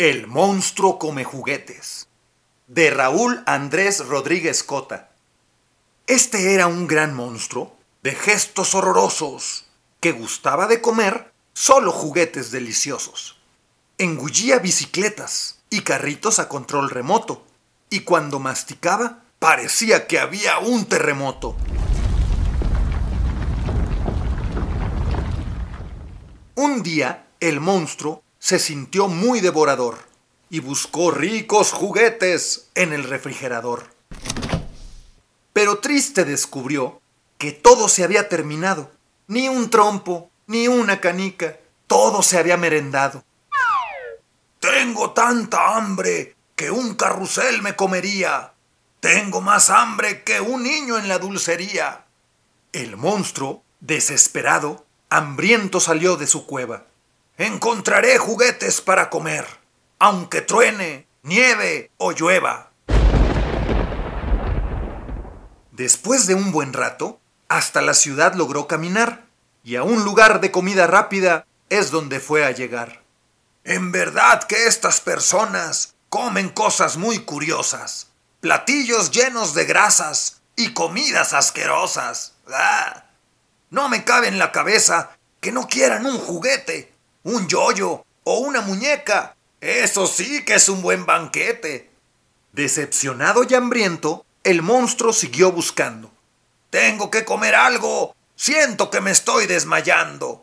El monstruo come juguetes. De Raúl Andrés Rodríguez Cota. Este era un gran monstruo de gestos horrorosos que gustaba de comer solo juguetes deliciosos. Engullía bicicletas y carritos a control remoto y cuando masticaba parecía que había un terremoto. Un día, el monstruo se sintió muy devorador y buscó ricos juguetes en el refrigerador. Pero triste descubrió que todo se había terminado. Ni un trompo, ni una canica, todo se había merendado. Tengo tanta hambre que un carrusel me comería. Tengo más hambre que un niño en la dulcería. El monstruo, desesperado, hambriento salió de su cueva. Encontraré juguetes para comer, aunque truene, nieve o llueva. Después de un buen rato, hasta la ciudad logró caminar, y a un lugar de comida rápida es donde fue a llegar. En verdad que estas personas comen cosas muy curiosas, platillos llenos de grasas y comidas asquerosas. ¡Ah! No me cabe en la cabeza que no quieran un juguete, un yoyo o una muñeca. Eso sí que es un buen banquete. Decepcionado y hambriento, el monstruo siguió buscando. Tengo que comer algo. Siento que me estoy desmayando.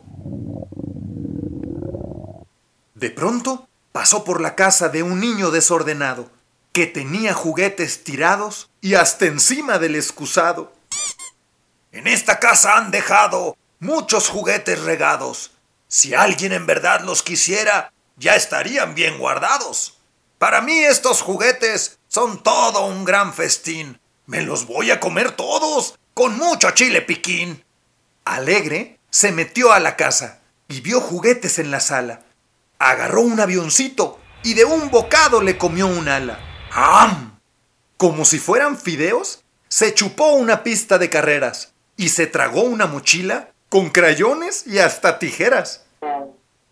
De pronto pasó por la casa de un niño desordenado, que tenía juguetes tirados y hasta encima del excusado. En esta casa han dejado muchos juguetes regados. Si alguien en verdad los quisiera, ya estarían bien guardados. Para mí estos juguetes son todo un gran festín. Me los voy a comer todos, con mucho chile piquín. Alegre, se metió a la casa y vio juguetes en la sala. Agarró un avioncito y de un bocado le comió un ala. ¡Am! Como si fueran fideos, se chupó una pista de carreras y se tragó una mochila con crayones y hasta tijeras.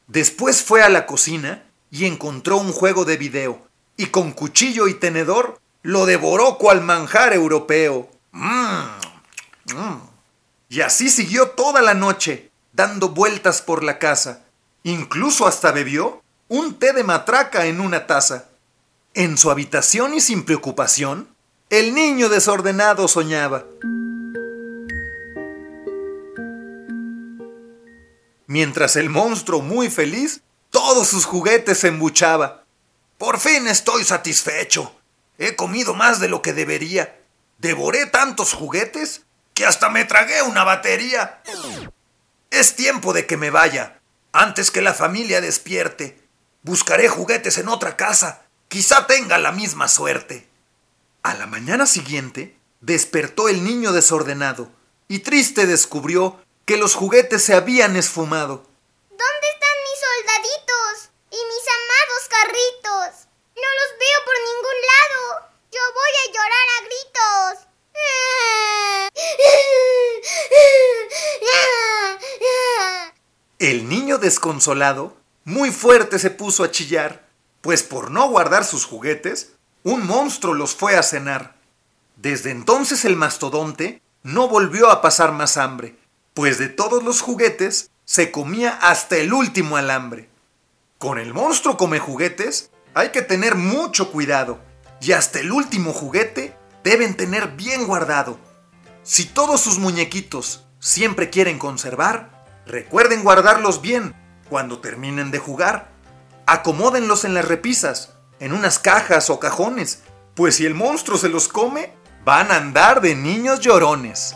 Después fue a la cocina y encontró un juego de video y con cuchillo y tenedor lo devoró cual manjar europeo. Mm, mm. Y así siguió toda la noche, dando vueltas por la casa. Incluso hasta bebió un té de matraca en una taza. En su habitación y sin preocupación, el niño desordenado soñaba. Mientras el monstruo, muy feliz, todos sus juguetes embuchaba. Por fin estoy satisfecho. He comido más de lo que debería. Devoré tantos juguetes que hasta me tragué una batería. Es tiempo de que me vaya, antes que la familia despierte. Buscaré juguetes en otra casa. Quizá tenga la misma suerte. A la mañana siguiente, despertó el niño desordenado y triste descubrió que los juguetes se habían esfumado. ¿Dónde están mis soldaditos y mis amados carritos? No los veo por ningún lado. Yo voy a llorar a gritos. El niño desconsolado, muy fuerte se puso a chillar, pues por no guardar sus juguetes, un monstruo los fue a cenar. Desde entonces el mastodonte no volvió a pasar más hambre, pues de todos los juguetes se comía hasta el último alambre. Con el monstruo come juguetes hay que tener mucho cuidado y hasta el último juguete deben tener bien guardado. Si todos sus muñequitos siempre quieren conservar, recuerden guardarlos bien cuando terminen de jugar. Acomódenlos en las repisas, en unas cajas o cajones, pues si el monstruo se los come, van a andar de niños llorones.